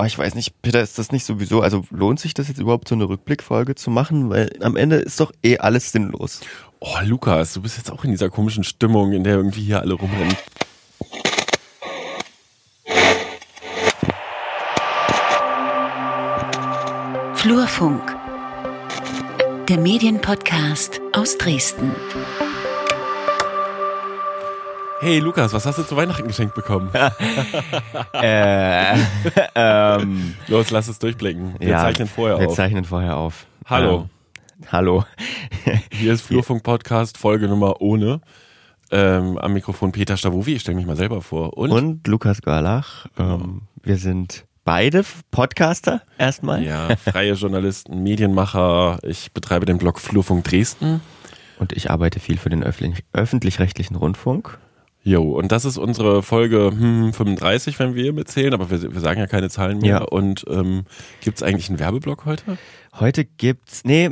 oh, ich weiß nicht, Peter, ist das nicht sowieso, also lohnt sich das jetzt überhaupt so eine Rückblickfolge zu machen? Weil am Ende ist doch eh alles sinnlos. Oh, Lukas, du bist jetzt auch in dieser komischen Stimmung, in der irgendwie hier alle rumrennen. Flurfunk, der Medienpodcast aus Dresden. Hey Lukas, was hast du zu Weihnachten geschenkt bekommen? äh, ähm, Los, lass es durchblicken. Wir ja, zeichnen vorher wir auf. zeichnen vorher auf. Hallo. Ähm, hallo. Hier ist Flurfunk Podcast, Folge Nummer ohne. Ähm, am Mikrofon Peter Stavovi, ich stelle mich mal selber vor. Und, Und Lukas Görlach. Ähm, wir sind beide Podcaster erstmal. ja, freie Journalisten, Medienmacher. Ich betreibe den Blog Flurfunk Dresden. Und ich arbeite viel für den öffentlich- öffentlich-rechtlichen Rundfunk. Jo, und das ist unsere Folge hm, 35, wenn wir mitzählen, aber wir, wir sagen ja keine Zahlen mehr. Ja. Und ähm, gibt es eigentlich einen Werbeblock heute? Heute gibt's, nee,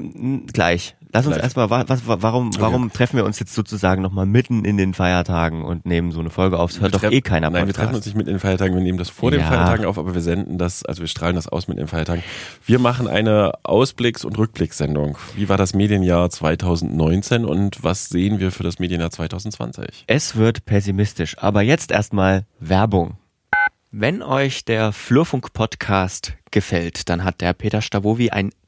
gleich. Lass uns erstmal, wa- was, wa- warum, warum treffen wir uns jetzt sozusagen nochmal mitten in den Feiertagen und nehmen so eine Folge auf? Das hört doch eh keiner Nein, wir treffen uns nicht mit den Feiertagen, wir nehmen das vor den Ja. Feiertagen auf, aber wir senden das, also wir strahlen das aus mit den Feiertagen. Wir machen eine Ausblicks- und Rückblickssendung. Wie war das Medienjahr 2019 und was sehen wir für das Medienjahr 2020? Es wird pessimistisch, aber jetzt erstmal Werbung. Wenn euch der Flurfunk-Podcast gefällt, dann hat der Peter Stavovi ein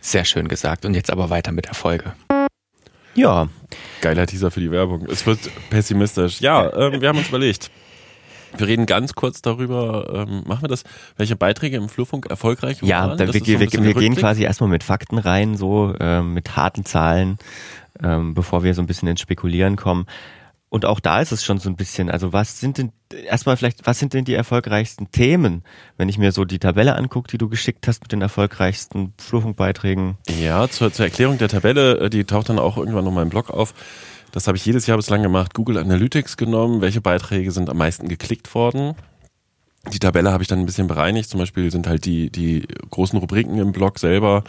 Sehr schön gesagt. Und jetzt aber weiter mit der Folge. Ja, Geiler Teaser für die Werbung. Es wird pessimistisch. Ja, ähm, wir haben uns überlegt. Wir reden ganz kurz darüber, ähm, machen wir das, welche Beiträge im Flurfunk erfolgreich waren? ja, wir, wir, wir der gehen quasi erstmal mit Fakten rein, so ähm, mit harten Zahlen, ähm, bevor wir so ein bisschen ins Spekulieren kommen. Und auch da ist es schon so ein bisschen, also was sind denn, erstmal vielleicht, was sind denn die erfolgreichsten Themen, wenn ich mir so die Tabelle angucke, die du geschickt hast mit den erfolgreichsten Flurfunkbeiträgen? Ja, zur, zur Erklärung der Tabelle, äh, die taucht dann auch irgendwann noch mal im Blog auf. Das habe ich jedes Jahr bislang gemacht. Google Analytics genommen. Welche Beiträge sind am meisten geklickt worden? Die Tabelle habe ich dann ein bisschen bereinigt. Zum Beispiel sind halt die, die großen Rubriken im Blog selber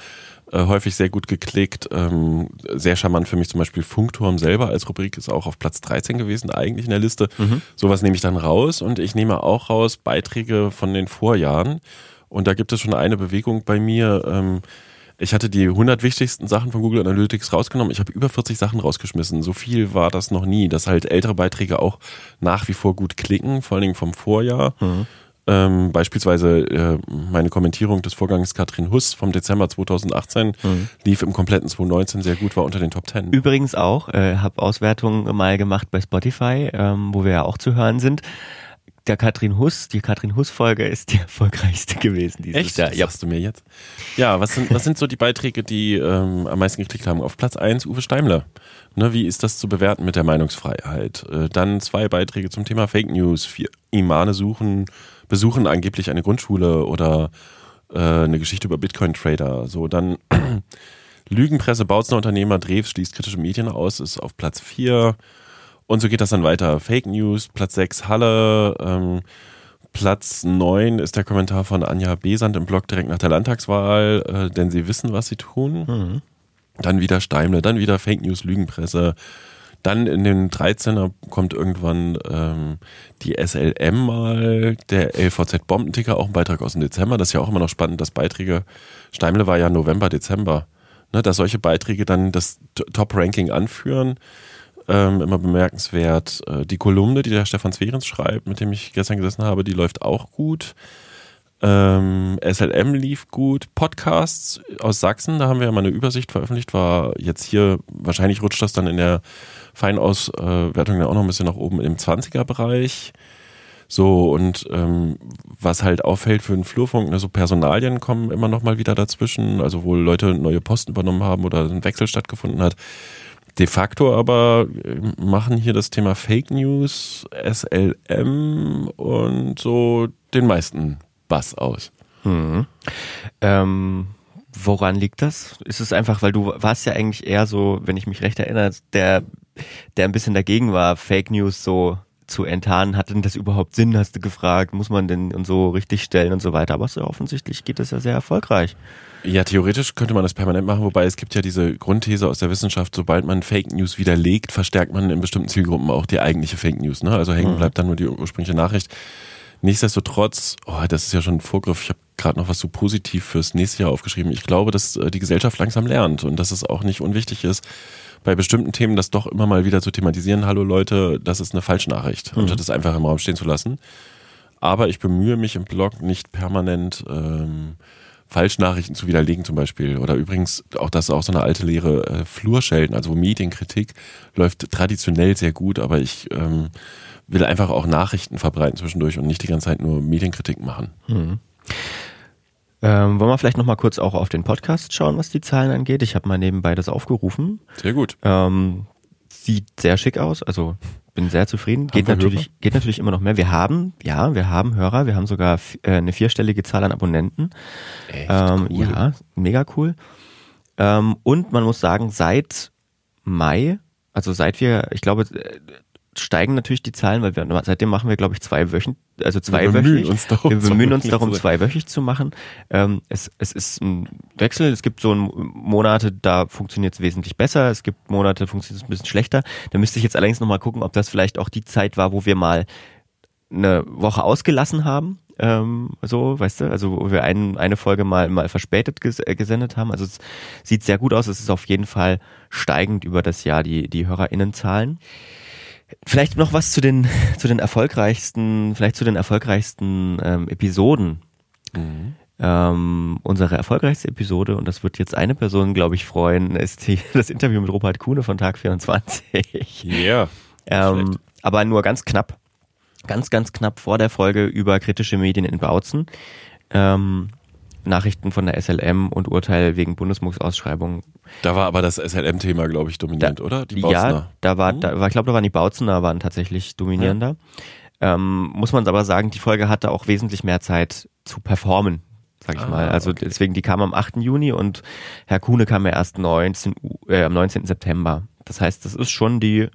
äh, häufig sehr gut geklickt. Ähm, sehr charmant für mich zum Beispiel Funkturm selber als Rubrik ist auch auf Platz 13 gewesen, eigentlich in der Liste. Sowas nehme ich dann raus und ich nehme auch raus Beiträge von den Vorjahren. Und da gibt es schon eine Bewegung bei mir. Ähm, ich hatte die 100 wichtigsten Sachen von Google Analytics rausgenommen. Ich habe über 40 Sachen rausgeschmissen. So viel war das noch nie, dass halt ältere Beiträge auch nach wie vor gut klicken, vor allen Dingen vom Vorjahr. Ähm, beispielsweise äh, meine Kommentierung des Vorgangs Katrin Huss vom Dezember 2018 lief im kompletten 2019 sehr gut, war unter den Top 10. Übrigens auch, äh, habe Auswertungen mal gemacht bei Spotify, ähm, wo wir ja auch zu hören sind. Der Katrin Huss, die Katrin Huss-Folge ist die erfolgreichste gewesen dieses Echt? Jahr. Das Ja, sagst du mir jetzt? Ja, was sind, was sind so die Beiträge, die ähm, am meisten geklickt haben? Auf Platz 1 Uwe Steimler. Ne, wie ist das zu bewerten mit der Meinungsfreiheit? Äh, dann zwei Beiträge zum Thema Fake News. Vier Imane suchen, besuchen angeblich eine Grundschule oder äh, eine Geschichte über Bitcoin-Trader. So, dann Lügenpresse, Bautzner Unternehmer, Drews schließt kritische Medien aus, ist auf Platz 4. Und so geht das dann weiter. Fake News, Platz 6 Halle, ähm, Platz 9 ist der Kommentar von Anja Besand im Blog direkt nach der Landtagswahl, äh, denn sie wissen, was sie tun. Dann wieder Steimle, dann wieder Fake News, Lügenpresse. Dann in den 13er kommt irgendwann ähm, die SLM mal, der LVZ Bombenticker, auch ein Beitrag aus dem Dezember. Das ist ja auch immer noch spannend, dass Beiträge, Steimle war ja November, Dezember, ne, dass solche Beiträge dann das Top-Ranking anführen. Ähm, immer bemerkenswert. Äh, die Kolumne, die der Stefan Zwerens schreibt, mit dem ich gestern gesessen habe, die läuft auch gut. Ähm, SLM lief gut. Podcasts aus Sachsen, da haben wir ja mal eine Übersicht veröffentlicht, war jetzt hier, wahrscheinlich rutscht das dann in der Feinauswertung dann auch noch ein bisschen nach oben im 20er-Bereich. So, und ähm, was halt auffällt für den Flurfunk, ne, so Personalien kommen immer noch mal wieder dazwischen, also wo Leute neue Posten übernommen haben oder ein Wechsel stattgefunden hat. De facto aber äh, machen hier das Thema Fake News, SLM und so den meisten Bass aus. Ähm, woran liegt das? Ist es einfach, weil du warst ja eigentlich eher so, wenn ich mich recht erinnere, der, der ein bisschen dagegen war, Fake News so zu enttarnen. Hat denn das überhaupt Sinn, hast du gefragt? Muss man denn und so richtig stellen und so weiter? Aber so offensichtlich geht das ja sehr erfolgreich. Ja, theoretisch könnte man das permanent machen, wobei es gibt ja diese Grundthese aus der Wissenschaft, sobald man Fake News widerlegt, verstärkt man in bestimmten Zielgruppen auch die eigentliche Fake News. Ne? Also hängen bleibt dann nur die ursprüngliche Nachricht. Nichtsdestotrotz, oh, das ist ja schon ein Vorgriff, ich habe gerade noch was so positiv fürs nächste Jahr aufgeschrieben. Ich glaube, dass äh, die Gesellschaft langsam lernt und dass es auch nicht unwichtig ist, bei bestimmten Themen das doch immer mal wieder zu thematisieren. Hallo Leute, das ist eine Falschnachricht, mhm. anstatt es einfach im Raum stehen zu lassen. Aber ich bemühe mich im Blog nicht permanent ähm, Falschnachrichten zu widerlegen zum Beispiel. Oder übrigens, auch das ist auch so eine alte Lehre, äh, Flurschelten, also Medienkritik läuft traditionell sehr gut, aber ich ähm, will einfach auch Nachrichten verbreiten zwischendurch und nicht die ganze Zeit nur Medienkritik machen. Mhm. Ähm, wollen wir vielleicht nochmal kurz auch auf den Podcast schauen, was die Zahlen angeht? Ich habe mal nebenbei das aufgerufen. Sehr gut. Ähm, sieht sehr schick aus, also bin sehr zufrieden. Geht natürlich, geht natürlich immer noch mehr. Wir haben, ja, wir haben Hörer, wir haben sogar äh, eine vierstellige Zahl an Abonnenten. Echt Ähm, cool. Ja, mega cool. Ähm, und man muss sagen, seit Mai, also seit wir, ich glaube, äh, steigen natürlich die Zahlen, weil wir seitdem machen wir, glaube ich, zwei Wöchen, also zwei Wir bemühen uns darum, wir bemühen uns zwei darum, wöchentlich zu- zweiwöchig zu machen. Ähm, es, es ist ein Wechsel. Es gibt so Monate, da funktioniert es wesentlich besser. Es gibt Monate, funktioniert es ein bisschen schlechter. Da müsste ich jetzt allerdings nochmal gucken, ob das vielleicht auch die Zeit war, wo wir mal eine Woche ausgelassen haben. Ähm, so, weißt du, also wo wir ein, eine Folge mal, mal verspätet ges äh, gesendet haben. Also es sieht sehr gut aus. Es ist auf jeden Fall steigend über das Jahr, die, die HörerInnenzahlen. Vielleicht noch was zu den, zu den erfolgreichsten, vielleicht zu den erfolgreichsten ähm, Episoden. Mhm. Ähm, unsere erfolgreichste Episode, und das wird jetzt eine Person, glaube ich, freuen, ist die, das Interview mit Robert Kuhne von Tag 24. Yeah. Ähm, aber nur ganz knapp, ganz, ganz knapp vor der Folge über kritische Medien in Bautzen. Ähm, Nachrichten von der SLM und Urteil wegen Bundesmucks-Ausschreibung. Da war aber das SLM-Thema, glaube ich, dominant, oder? Die Ja, Bautzener. da war, Hm? da war, ich glaube, da waren die Bautzener waren tatsächlich dominierender. Ähm, muss man aber sagen, die Folge hatte auch wesentlich mehr Zeit zu performen, sag ich Ah, mal. Also okay. deswegen, die kam am 8. Juni und Herr Kuhne kam ja erst 19, U- äh, am 19. September. Das heißt, das ist schon die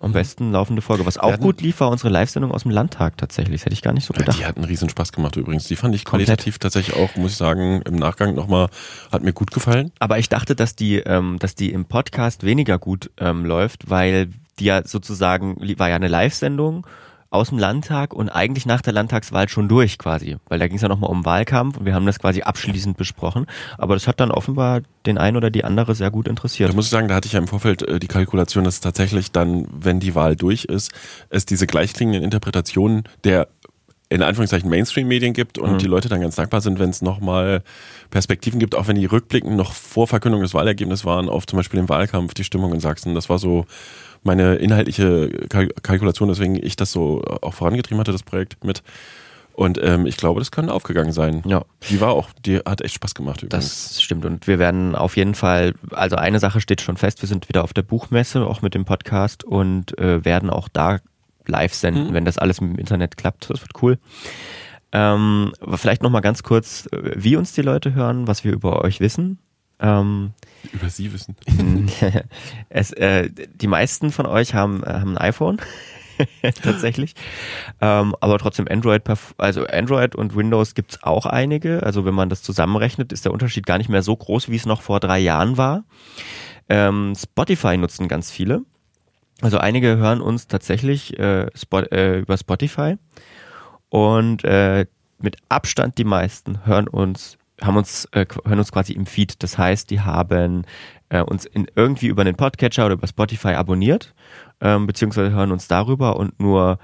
am besten laufende Folge. Was auch hatten- gut lief, war unsere Live-Sendung aus dem Landtag tatsächlich. Das hätte ich gar nicht so gedacht. die hat einen riesen Spaß gemacht übrigens. Die fand ich Komplett. qualitativ tatsächlich auch, muss ich sagen, im Nachgang nochmal, hat mir gut gefallen. Aber ich dachte, dass die, ähm, dass die im Podcast weniger gut ähm, läuft, weil die ja sozusagen, war ja eine Live-Sendung aus dem Landtag und eigentlich nach der Landtagswahl schon durch quasi, weil da ging es ja nochmal um Wahlkampf und wir haben das quasi abschließend besprochen. Aber das hat dann offenbar den einen oder die andere sehr gut interessiert. Da muss ich sagen, da hatte ich ja im Vorfeld äh, die Kalkulation, dass tatsächlich dann, wenn die Wahl durch ist, es diese gleichklingenden Interpretationen der in Anführungszeichen Mainstream-Medien gibt und die Leute dann ganz dankbar sind, wenn es nochmal Perspektiven gibt, auch wenn die Rückblicken noch vor Verkündung des Wahlergebnisses waren, auf zum Beispiel den Wahlkampf, die Stimmung in Sachsen. Das war so meine inhaltliche Kalk Kalkulation, weswegen ich das so auch vorangetrieben hatte, das Projekt mit. Und ähm, ich glaube, das kann aufgegangen sein. Ja. Die war auch, die hat echt Spaß gemacht übrigens. Das stimmt. Und wir werden auf jeden Fall, also eine Sache steht schon fest, wir sind wieder auf der Buchmesse, auch mit dem Podcast und äh, werden auch da live senden, Mhm. wenn das alles im Internet klappt. Das wird cool. Ähm, aber vielleicht nochmal ganz kurz, äh, wie uns die Leute hören, was wir über euch wissen. Ähm, Über sie wissen. es, äh, die meisten von euch haben, äh, haben ein iPhone. tatsächlich. Ähm, aber trotzdem Android, also Android und Windows gibt's auch einige. Also wenn man das zusammenrechnet, ist der Unterschied gar nicht mehr so groß, wie es noch vor drei Jahren war. Ähm, Spotify nutzen ganz viele. Also einige hören uns tatsächlich äh, Spot, äh, über Spotify und äh, mit Abstand die meisten hören uns haben uns äh, hören uns quasi im Feed. Das heißt, die haben äh, uns in, irgendwie über den Podcatcher oder über Spotify abonniert, ähm, beziehungsweise hören uns darüber und nur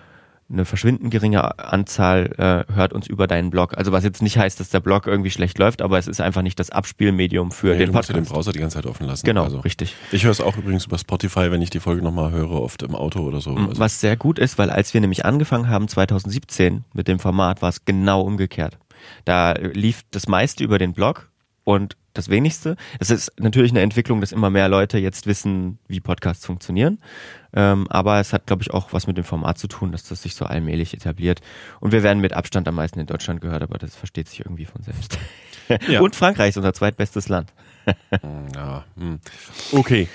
eine verschwindend geringe Anzahl äh, hört uns über deinen Blog. Also was jetzt nicht heißt, dass der Blog irgendwie schlecht läuft, aber es ist einfach nicht das Abspielmedium für Nee, den du musst ja Podcast. den Browser die ganze Zeit offen lassen. genau, Also. richtig. Ich höre es auch übrigens über Spotify, wenn ich die Folge nochmal höre, oft im Auto oder so. Also, Was sehr gut ist, weil als wir nämlich angefangen haben 2017 mit dem Format, war es genau umgekehrt. Da lief das meiste über den Blog und das wenigste. Es ist natürlich eine Entwicklung, dass immer mehr Leute jetzt wissen, wie Podcasts funktionieren. Ähm, aber es hat, glaube ich, auch was mit dem Format zu tun, dass das sich so allmählich etabliert. Und wir werden mit Abstand am meisten in Deutschland gehört, aber das versteht sich irgendwie von selbst. Ja. Und Frankreich ist unser zweitbestes Land. ja, hm. Okay.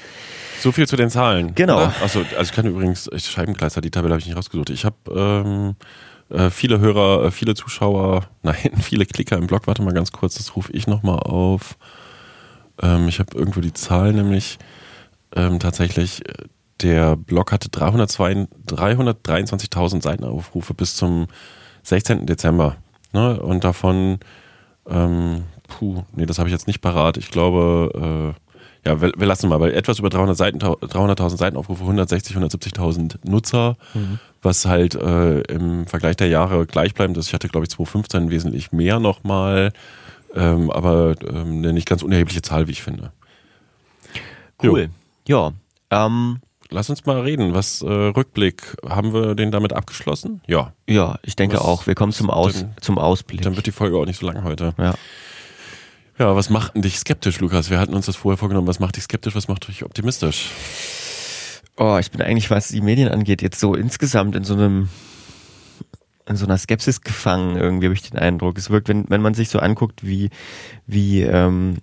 So viel zu den Zahlen. Genau. Achso, also ich kann übrigens, Scheibenkleister, die Tabelle habe ich nicht rausgesucht. Ich habe ähm, äh, viele Hörer, äh, viele Zuschauer, nein, viele Klicker im Blog. Warte mal ganz kurz, das rufe ich nochmal auf. Ähm, ich habe irgendwo die Zahl, nämlich ähm, tatsächlich, äh, der Blog hatte 323.000 Seitenaufrufe bis zum 16. Dezember. Ne? Und davon, ähm, puh, nee, das habe ich jetzt nicht parat. Ich glaube, ja, wir, wir, lassen mal, weil etwas über 300 Seiten, 300.000 Seitenaufrufe, 160, 170.000 Nutzer, mhm. was halt äh, im Vergleich der Jahre gleichbleibend ist. Ich hatte, glaube ich, 2015 wesentlich mehr nochmal, ähm, aber ähm, eine nicht ganz unerhebliche Zahl, wie ich finde. Cool. Jo. Ja. Ähm, Lass uns mal reden. Was äh, Rückblick, haben wir den damit abgeschlossen? Ja. Ja, ich denke was, auch. Wir kommen zum, Aus, dann, zum Ausblick. Dann wird die Folge auch nicht so lang heute. Ja. Ja, was macht denn dich skeptisch, Lukas? Wir hatten uns das vorher vorgenommen. Was macht dich skeptisch, was macht dich optimistisch? Oh, ich bin eigentlich, was die Medien angeht, jetzt so insgesamt in so einem in so einer Skepsis gefangen, irgendwie habe ich den Eindruck. Es wirkt, wenn, wenn man sich so anguckt, wie, wie ähm,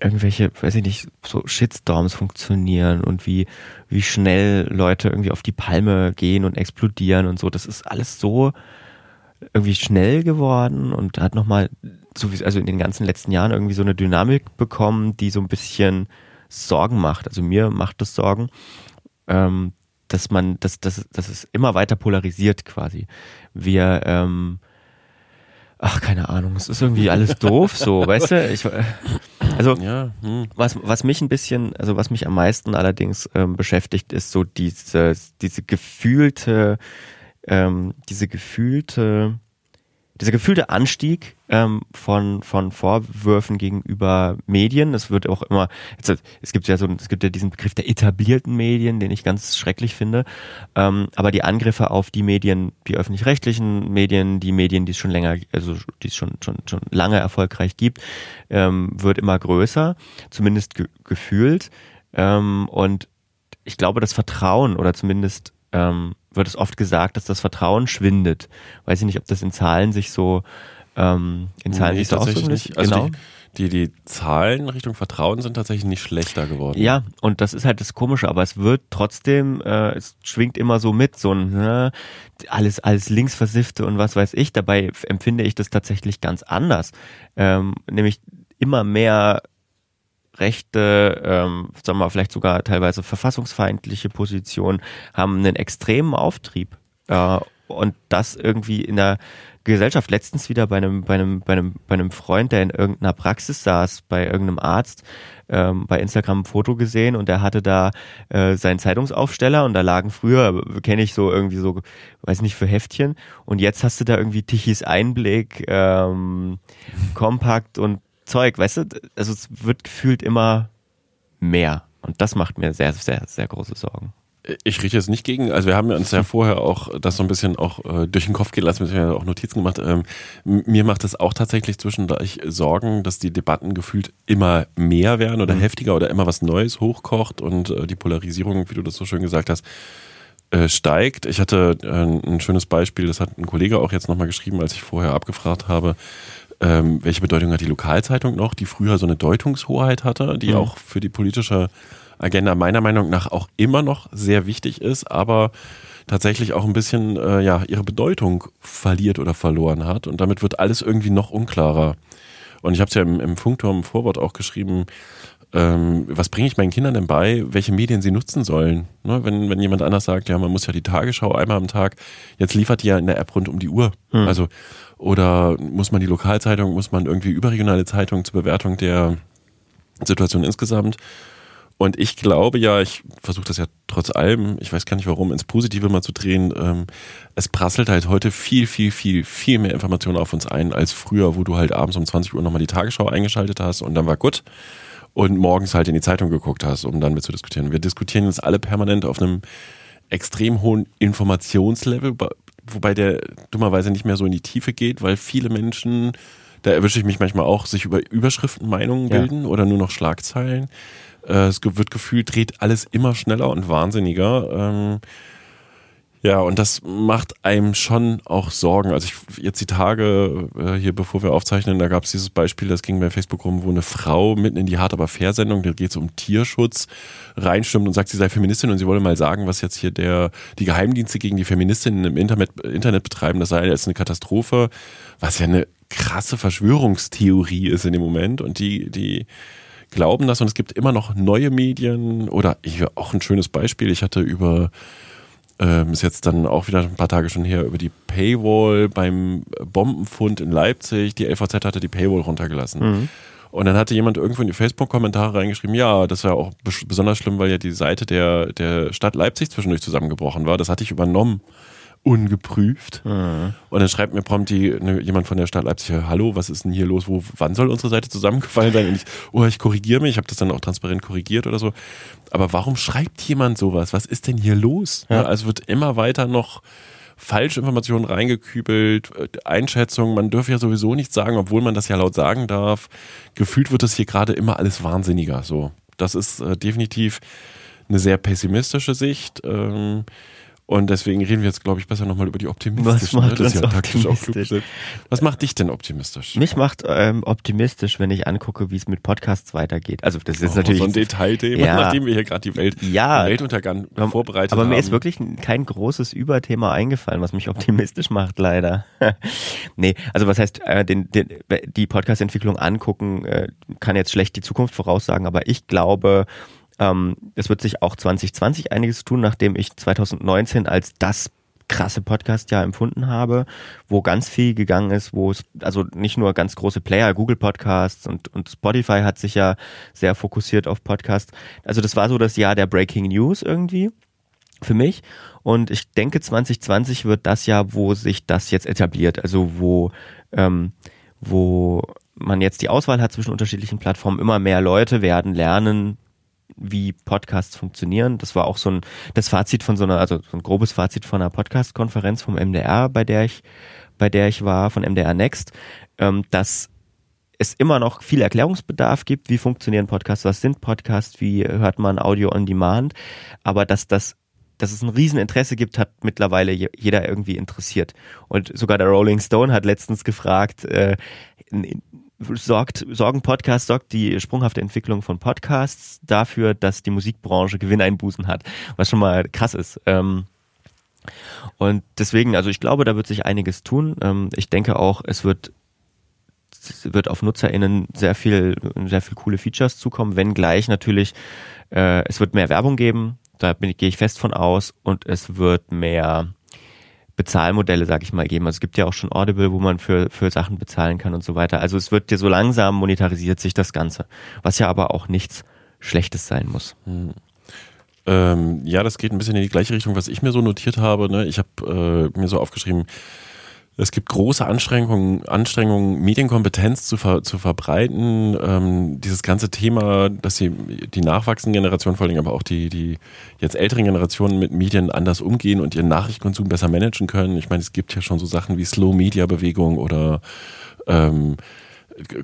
irgendwelche, weiß ich nicht, so Shitstorms funktionieren und wie, wie schnell Leute irgendwie auf die Palme gehen und explodieren und so. Das ist alles so irgendwie schnell geworden und hat nochmal so wie, also in den ganzen letzten Jahren irgendwie so eine Dynamik bekommen, die so ein bisschen Sorgen macht. Also mir macht das Sorgen, ähm, dass man, dass, dass, dass es immer weiter polarisiert quasi. Wir, ähm, ach, keine Ahnung, es ist irgendwie alles doof, so, weißt du? Ich, also, ja, hm. was, was mich ein bisschen, also was mich am meisten allerdings ähm, beschäftigt, ist so diese, diese gefühlte, ähm, diese gefühlte, dieser gefühlte Anstieg ähm, von, von Vorwürfen gegenüber Medien. Es wird auch immer, es gibt ja so, es gibt ja diesen Begriff der etablierten Medien, den ich ganz schrecklich finde. Ähm, aber die Angriffe auf die Medien, die öffentlich-rechtlichen Medien, die Medien, die es schon länger, also die es schon, schon, schon lange erfolgreich gibt, ähm, wird immer größer, zumindest ge gefühlt. Ähm, und ich glaube, das Vertrauen oder zumindest ähm, wird es oft gesagt, dass das Vertrauen schwindet. Weiß ich nicht, ob das in Zahlen sich so ähm, in Zahlen nee, sich so ausdrücken nicht. Also genau. Die, die, die Zahlen Richtung Vertrauen sind tatsächlich nicht schlechter geworden. Ja, und das ist halt das Komische, aber es wird trotzdem, äh, es schwingt immer so mit, so ein ne, alles, alles linksversiffte und was weiß ich. Dabei empfinde ich das tatsächlich ganz anders. Ähm, nämlich immer mehr rechte, ähm, sagen wir mal, vielleicht sogar teilweise verfassungsfeindliche Positionen haben einen extremen Auftrieb. Äh, und das irgendwie in der Gesellschaft. Letztens wieder bei einem, bei einem, bei einem, bei einem Freund, der in irgendeiner Praxis saß, bei irgendeinem Arzt, ähm, bei Instagram ein Foto gesehen und der hatte da äh, seinen Zeitungsaufsteller und da lagen früher, kenne ich so irgendwie so, weiß nicht, für Heftchen und jetzt hast du da irgendwie Tichys Einblick, ähm, kompakt und Zeug, weißt du? Also es wird gefühlt immer mehr. Und das macht mir sehr, sehr, sehr große Sorgen. Ich rieche jetzt nicht gegen, also wir haben uns ja vorher auch das so ein bisschen auch äh, durch den Kopf gehen lassen, wir haben ja auch Notizen gemacht. Ähm, mir macht es auch tatsächlich zwischendurch Sorgen, dass die Debatten gefühlt immer mehr werden oder mhm. heftiger oder immer was Neues hochkocht und äh, die Polarisierung, wie du das so schön gesagt hast, äh, steigt. Ich hatte äh, ein schönes Beispiel, das hat ein Kollege auch jetzt nochmal geschrieben, als ich vorher abgefragt habe ähm, welche Bedeutung hat die Lokalzeitung noch, die früher so eine Deutungshoheit hatte, die mhm. auch für die politische Agenda meiner Meinung nach auch immer noch sehr wichtig ist, aber tatsächlich auch ein bisschen äh, ja ihre Bedeutung verliert oder verloren hat und damit wird alles irgendwie noch unklarer. Und ich habe es ja im, im Funkturm Vorwort auch geschrieben, ähm, was bringe ich meinen Kindern denn bei, welche Medien sie nutzen sollen? Ne, wenn, wenn jemand anders sagt, ja, man muss ja die Tagesschau einmal am Tag, jetzt liefert die ja in der App rund um die Uhr. Mhm. Also oder muss man die Lokalzeitung, muss man irgendwie überregionale Zeitungen zur Bewertung der Situation insgesamt? Und ich glaube ja, ich versuche das ja trotz allem, ich weiß gar nicht warum, ins Positive mal zu drehen. Ähm, es prasselt halt heute viel, viel, viel, viel mehr Informationen auf uns ein als früher, wo du halt abends um 20 Uhr nochmal die Tagesschau eingeschaltet hast und dann war gut. Und morgens halt in die Zeitung geguckt hast, um dann mit zu diskutieren. Wir diskutieren jetzt alle permanent auf einem extrem hohen Informationslevel, wobei der dummerweise nicht mehr so in die Tiefe geht, weil viele Menschen da erwische ich mich manchmal auch, sich über Überschriften Meinungen Ja. bilden oder nur noch Schlagzeilen. Äh, es wird gefühlt, dreht alles immer schneller und wahnsinniger. Ähm, ja, und das macht einem schon auch Sorgen. Also ich jetzt die Tage äh, hier, bevor wir aufzeichnen, da gab es dieses Beispiel, das ging bei Facebook rum, wo eine Frau mitten in die Hart aber fair Sendung, da geht es um Tierschutz, reinstimmt und sagt, sie sei Feministin und sie wolle mal sagen, was jetzt hier der die Geheimdienste gegen die Feministinnen im Internet, Internet betreiben, das sei jetzt eine Katastrophe, was ja eine krasse Verschwörungstheorie ist in dem Moment und die die glauben das und es gibt immer noch neue Medien oder hier auch ein schönes Beispiel. Ich hatte über ähm, ist jetzt dann auch wieder ein paar Tage schon her über die Paywall beim Bombenfund in Leipzig. Die LVZ hatte die Paywall runtergelassen. Und dann hatte jemand irgendwo in die Facebook-Kommentare reingeschrieben, ja, das war auch bes- besonders schlimm, weil ja die Seite der, der Stadt Leipzig zwischendurch zusammengebrochen war. Das hatte ich übernommen, ungeprüft. Und dann schreibt mir prompt die, ne, jemand von der Stadt Leipzig, hallo, was ist denn hier los? Wo, wann soll unsere Seite zusammengefallen sein? Und ich, oh, ich korrigiere mich, ich habe das dann auch transparent korrigiert oder so. Aber warum schreibt jemand sowas? Was ist denn hier los? Ja. Also wird immer weiter noch Falschinformationen reingekübelt, äh, Einschätzungen, man dürfe ja sowieso nichts sagen, obwohl man das ja laut sagen darf. Gefühlt wird das hier gerade immer alles wahnsinniger. So, das ist äh, definitiv eine sehr pessimistische Sicht. Ähm, und deswegen reden wir jetzt, glaube ich, besser nochmal über die optimistischen. Was macht ne? Uns optimistisch? Was macht dich denn optimistisch? Mich macht ähm, optimistisch, wenn ich angucke, wie es mit Podcasts weitergeht. Also das ist jetzt Oh, natürlich so ein Detailthema, Ja. nachdem wir hier gerade die Welt, Ja. Weltuntergang Aber- vorbereitet Aber haben. mir ist wirklich kein großes Überthema eingefallen, was mich optimistisch macht, leider. nee, also was heißt, äh, den, den, die Podcast-Entwicklung angucken, äh, kann jetzt schlecht die Zukunft voraussagen, aber ich glaube, ähm, es wird sich auch 2020 einiges tun, nachdem ich 2019 als das krasse Podcast-Jahr empfunden habe, wo ganz viel gegangen ist, wo es, also nicht nur ganz große Player, Google Podcasts und, und Spotify hat sich ja sehr fokussiert auf Podcasts. Also das war so das Jahr der Breaking News irgendwie für mich. Und ich denke, 2020 wird das Jahr, wo sich das jetzt etabliert. Also wo, ähm, wo man jetzt die Auswahl hat zwischen unterschiedlichen Plattformen. Immer mehr Leute werden lernen, wie Podcasts funktionieren. Das war auch so ein, das Fazit von so einer, also so ein grobes Fazit von einer Podcast-Konferenz vom MDR, bei der ich, bei der ich war, von MDR Next, ähm, dass es immer noch viel Erklärungsbedarf gibt, wie funktionieren Podcasts, was sind Podcasts, wie hört man Audio on Demand, aber dass das dass es ein Rieseninteresse gibt, hat mittlerweile je- jeder irgendwie interessiert. Und sogar der Rolling Stone hat letztens gefragt, äh, sorgt, sorgen Podcasts, sorgt die sprunghafte Entwicklung von Podcasts dafür, dass die Musikbranche Gewinneinbußen hat, was schon mal krass ist. Ähm, und deswegen, also ich glaube, da wird sich einiges tun. Ähm, ich denke auch, es wird wird auf NutzerInnen sehr viel, sehr viel coole Features zukommen, wenngleich natürlich, äh, es wird mehr Werbung geben, da bin gehe ich fest von aus, und es wird mehr Bezahlmodelle, sag ich mal, geben. Also es gibt ja auch schon Audible, wo man für, für Sachen bezahlen kann und so weiter. Also es wird dir so langsam monetarisiert sich das Ganze, was ja aber auch nichts Schlechtes sein muss. Ähm, ja, das geht ein bisschen in die gleiche Richtung, was ich mir so notiert habe. Ne? Ich habe äh, mir so aufgeschrieben, es gibt große Anstrengungen, Anstrengungen Medienkompetenz zu, ver, zu verbreiten. Ähm, dieses ganze Thema, dass die, die nachwachsenden Generationen, vor allem aber auch die, die jetzt älteren Generationen mit Medien anders umgehen und ihren Nachrichtenkonsum besser managen können. Ich meine, es gibt ja schon so Sachen wie Slow-Media-Bewegung oder ähm,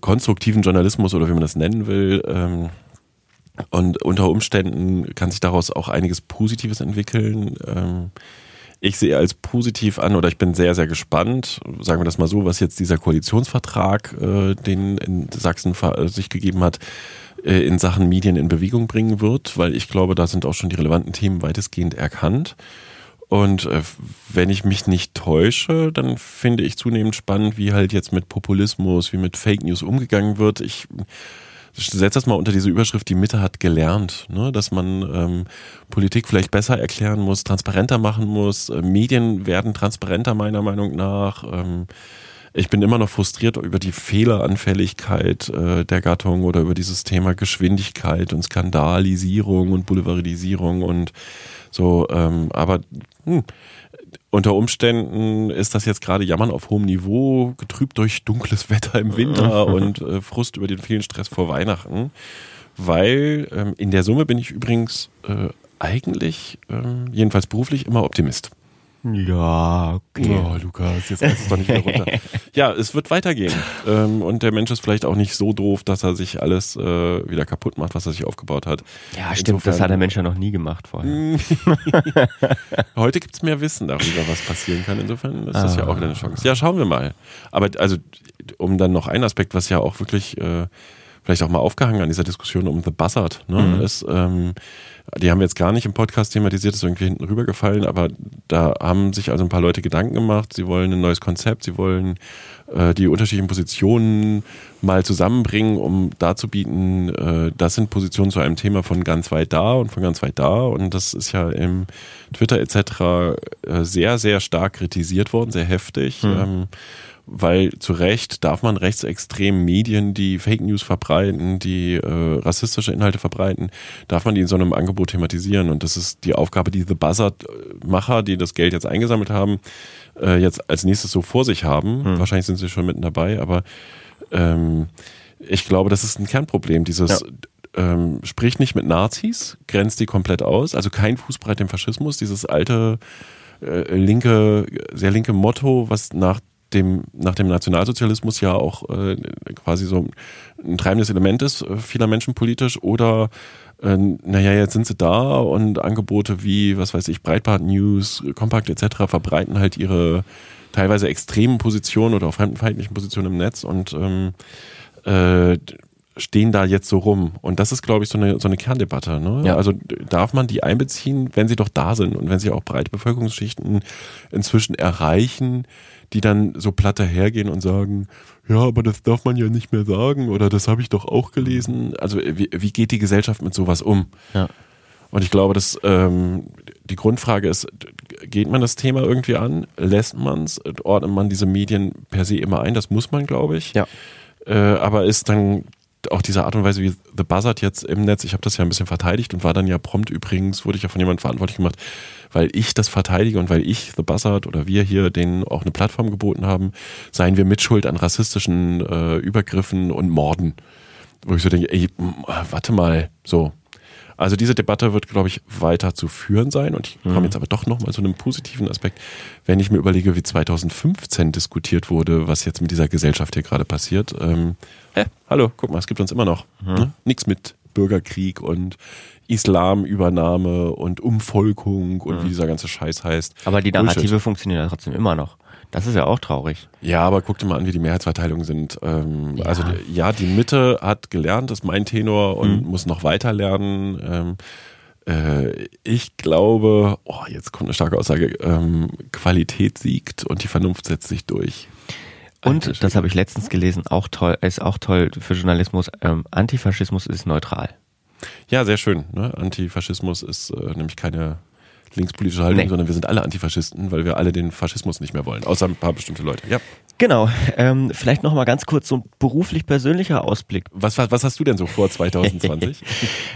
konstruktiven Journalismus oder wie man das nennen will. Ähm, und unter Umständen kann sich daraus auch einiges Positives entwickeln. Ähm, ich sehe als positiv an oder ich bin sehr, sehr gespannt, sagen wir das mal so, was jetzt dieser Koalitionsvertrag, äh, den in Sachsen äh, sich gegeben hat, äh, in Sachen Medien in Bewegung bringen wird, weil ich glaube, da sind auch schon die relevanten Themen weitestgehend erkannt. Und äh, wenn ich mich nicht täusche, dann finde ich zunehmend spannend, wie halt jetzt mit Populismus, wie mit Fake News umgegangen wird. Ich setze das mal unter diese Überschrift, die Mitte hat gelernt, ne? dass man ähm, Politik vielleicht besser erklären muss, transparenter machen muss. Äh, Medien werden transparenter meiner Meinung nach. Ähm, ich bin immer noch frustriert über die Fehleranfälligkeit äh, der Gattung oder über dieses Thema Geschwindigkeit und Skandalisierung und Boulevardisierung und so. Ähm, aber hm, unter Umständen ist das jetzt gerade Jammern auf hohem Niveau, getrübt durch dunkles Wetter im Winter und äh, Frust über den vielen Stress vor Weihnachten. Weil ähm, in der Summe bin ich übrigens äh, eigentlich, ähm, jedenfalls beruflich, immer Optimist. Ja, okay. Oh, Lukas, jetzt reißt es doch nicht wieder runter. ja, es wird weitergehen. Ähm, und der Mensch ist vielleicht auch nicht so doof, dass er sich alles äh, wieder kaputt macht, was er sich aufgebaut hat. Ja, stimmt, das hat der Mensch ja noch nie gemacht vorher. Heute gibt's mehr Wissen darüber, was passieren kann. Insofern ist das ja auch wieder eine Chance. Ja, schauen wir mal. Aber also, um dann noch einen Aspekt, was ja auch wirklich äh, vielleicht auch mal aufgehangen an dieser Diskussion um The Buzzard, ne, Mhm. ist, ähm, die haben wir jetzt gar nicht im Podcast thematisiert, ist irgendwie hinten rübergefallen, aber da haben sich also ein paar Leute Gedanken gemacht, sie wollen ein neues Konzept, sie wollen äh, die unterschiedlichen Positionen mal zusammenbringen, um darzubieten, äh, das sind Positionen zu einem Thema von ganz weit da und von ganz weit da und das ist ja im Twitter etc. äh, sehr, sehr stark kritisiert worden, sehr heftig. Ähm, weil zu Recht darf man rechtsextremen Medien, die Fake News verbreiten, die äh, rassistische Inhalte verbreiten, darf man die in so einem Angebot thematisieren. Und das ist die Aufgabe, die The Buzzard-Macher, die das Geld jetzt eingesammelt haben, äh, jetzt als nächstes so vor sich haben. Wahrscheinlich sind sie schon mitten dabei, aber ähm, ich glaube, das ist ein Kernproblem. Dieses ähm, sprich nicht mit Nazis, grenzt die komplett aus. Also kein Fußbreit dem Faschismus, dieses alte äh, linke, sehr linke Motto, was nach dem, nach dem Nationalsozialismus ja auch äh, quasi so ein treibendes Element ist äh, vieler Menschen politisch oder äh, naja, jetzt sind sie da und Angebote wie, was weiß ich, Breitbart News, Kompakt etc. verbreiten halt ihre teilweise extremen Positionen oder auch fremdenfeindlichen Positionen im Netz und ähm, äh, stehen da jetzt so rum. Und das ist, glaube ich, so eine, so eine Kerndebatte. Ne? Ja. Also darf man die einbeziehen, wenn sie doch da sind und wenn sie auch breite Bevölkerungsschichten inzwischen erreichen, die dann so platt dahergehen und sagen, ja, aber das darf man ja nicht mehr sagen oder das habe ich doch auch gelesen. Also wie, wie geht die Gesellschaft mit sowas um? Ja. Und ich glaube, dass ähm, die Grundfrage ist, geht man das Thema irgendwie an? Lässt man es? Ordnet man diese Medien per se immer ein? Das muss man, glaube ich. Ja. Äh, aber ist dann auch diese Art und Weise, wie The Buzzard jetzt im Netz, ich habe das ja ein bisschen verteidigt und war dann ja prompt übrigens, wurde ich ja von jemandem verantwortlich gemacht, weil ich das verteidige und weil ich The Buzzard oder wir hier denen auch eine Plattform geboten haben, seien wir mitschuld an rassistischen äh, Übergriffen und Morden. Wo ich so denke, ey, warte mal, so. Also diese Debatte wird, glaube ich, weiter zu führen sein. Und ich komme jetzt aber doch nochmal zu einem positiven Aspekt, wenn ich mir überlege, wie 2015 diskutiert wurde, was jetzt mit dieser Gesellschaft hier gerade passiert. Ähm, hä, hallo, guck mal, es gibt uns immer noch. Ne? Nix mit Bürgerkrieg und Islamübernahme und Umvolkung und wie dieser ganze Scheiß heißt. Aber die Bullshit. Narrative funktionieren ja trotzdem immer noch. Das ist ja auch traurig. Ja, aber guck dir mal an, wie die Mehrheitsverteilungen sind. Ähm, Ja. Also ja, die Mitte hat gelernt, ist mein Tenor und Mhm. muss noch weiter lernen. Ähm, äh, ich glaube, oh, jetzt kommt eine starke Aussage, ähm, Qualität siegt und die Vernunft setzt sich durch. Und Alter das habe ich letztens gelesen, auch toll, ist auch toll für Journalismus. Ähm, Antifaschismus ist neutral. Ja, sehr schön. Ne? Antifaschismus ist äh, nämlich keine linkspolitische Haltung, Nee. sondern wir sind alle Antifaschisten, weil wir alle den Faschismus nicht mehr wollen. Außer ein paar bestimmte Leute. Ja. Genau. Ähm, vielleicht noch mal ganz kurz so ein beruflich-persönlicher Ausblick. Was, was, was hast du denn so vor 2020?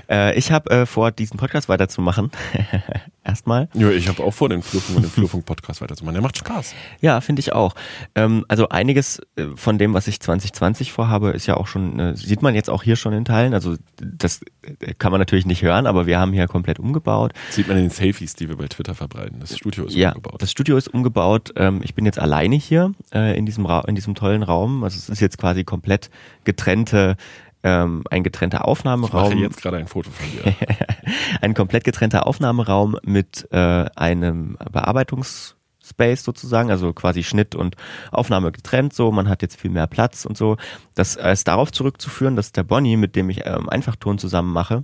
Äh, ich habe äh, vor, diesen Podcast weiterzumachen. Erstmal. ja, ich habe auch vor, den Flurfunk und den Flurfunk-Podcast weiterzumachen. Der macht Spaß. Ja, finde ich auch. Ähm, also einiges äh, von dem, was ich 2020 vorhabe, ist ja auch schon, äh, sieht man jetzt auch hier schon in Teilen. Also das äh, kann man natürlich nicht hören, aber wir haben hier komplett umgebaut. Sieht man in den Selfies, die wir bei Twitter verbreiten. Das Studio ist ja, umgebaut. das Studio ist umgebaut. Ähm, ich bin jetzt alleine hier äh, in diesem Ra in diesem tollen Raum. Also es ist jetzt quasi komplett getrennte ähm, ein getrennter ich mache Aufnahmeraum, jetzt gerade ein Foto von dir. ein komplett getrennter Aufnahmeraum mit äh, einem Bearbeitungsspace sozusagen, also quasi Schnitt und Aufnahme getrennt. So, man hat jetzt viel mehr Platz und so. Das ist darauf zurückzuführen, dass der Bonnie, mit dem ich ähm, Einfachton zusammen mache,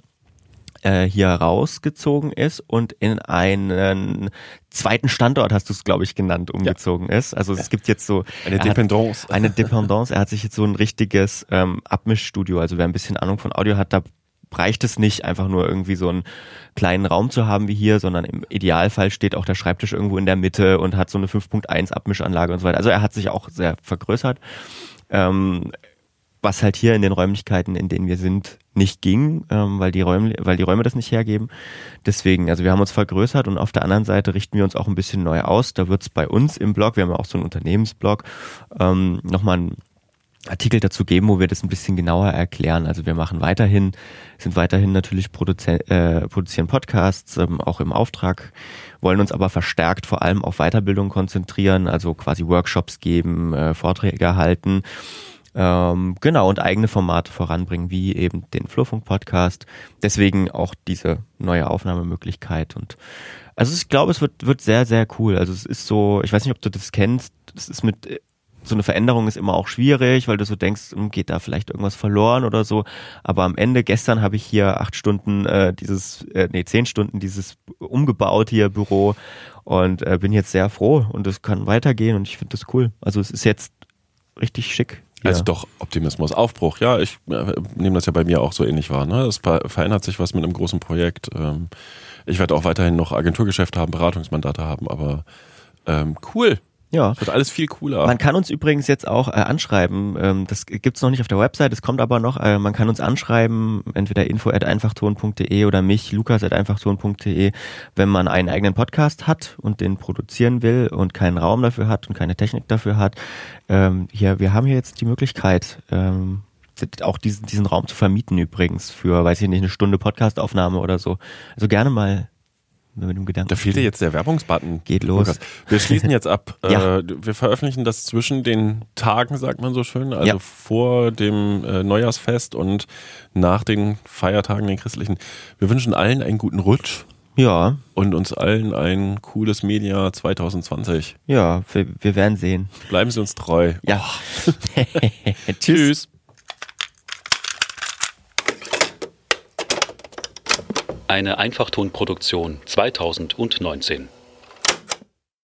äh, hier rausgezogen ist und in einen zweiten Standort, hast du es, glaube ich, genannt, umgezogen ist. Also es gibt jetzt so Eine er hat- Dependance. Eine Dependance. Er hat sich jetzt so ein richtiges ähm, Abmischstudio. Also wer ein bisschen Ahnung von Audio hat, da reicht es nicht, einfach nur irgendwie so einen kleinen Raum zu haben wie hier, sondern im Idealfall steht auch der Schreibtisch irgendwo in der Mitte und hat so eine 5.1 Abmischanlage und so weiter. Also er hat sich auch sehr vergrößert. Ähm, was halt hier in den Räumlichkeiten, in denen wir sind, nicht ging, ähm, weil, die Räume, weil die Räume das nicht hergeben. Deswegen, also wir haben uns vergrößert und auf der anderen Seite richten wir uns auch ein bisschen neu aus. Da wird's bei uns im Blog, wir haben ja auch so einen Unternehmensblog, ähm, nochmal ein Artikel dazu geben, wo wir das ein bisschen genauer erklären. Also wir machen weiterhin, sind weiterhin natürlich produzieren, äh, produzieren Podcasts, ähm, auch im Auftrag, wollen uns aber verstärkt vor allem auf Weiterbildung konzentrieren, also quasi Workshops geben, äh, Vorträge halten. Ähm, genau, und eigene Formate voranbringen, wie eben den Flurfunk-Podcast. Deswegen auch diese neue Aufnahmemöglichkeit. Und also ich glaube, es wird, wird sehr, sehr cool. Also es ist so, ich weiß nicht, ob du das kennst, es ist mit so eine Veränderung ist immer auch schwierig, weil du so denkst, hm, geht da vielleicht irgendwas verloren oder so. Aber am Ende, gestern habe ich hier acht Stunden äh, dieses, äh, nee, zehn Stunden dieses umgebaut hier Büro und äh, bin jetzt sehr froh und es kann weitergehen und ich finde das cool. Also es ist jetzt richtig schick. Hier. Also doch Optimismus, Aufbruch. Ja, ich äh, nehme das ja bei mir auch so ähnlich wahr. Ne? Es verändert sich was mit einem großen Projekt. Ähm, ich werde auch weiterhin noch Agenturgeschäft haben, Beratungsmandate haben, aber ähm, cool. Ja. Wird alles viel cooler. Man kann uns übrigens jetzt auch äh, anschreiben. Ähm, das gibt's noch nicht auf der Website, es kommt aber noch. Äh, man kann uns anschreiben, entweder info at einfachton.de oder mich, lukas at einfachton.de, wenn man einen eigenen Podcast hat und den produzieren will und keinen Raum dafür hat und keine Technik dafür hat. Ähm, hier, wir haben hier jetzt die Möglichkeit, ähm, auch diesen, diesen Raum zu vermieten übrigens für, weiß ich nicht, eine Stunde Podcastaufnahme oder so. Also gerne mal mit dem Gedanken. Da fehlt dir jetzt der Werbungsbutton. Geht los. Wir schließen jetzt ab. Ja. Äh, wir veröffentlichen das zwischen den Tagen, sagt man so schön, also Ja. vor dem äh, Neujahrsfest und nach den Feiertagen, den christlichen. Wir wünschen allen einen guten Rutsch Ja, und uns allen ein cooles Media 2020. ja, wir, wir werden sehen. Bleiben Sie uns treu. Ja. Tschüss. Tschüss. Eine Einfachtonproduktion 2019.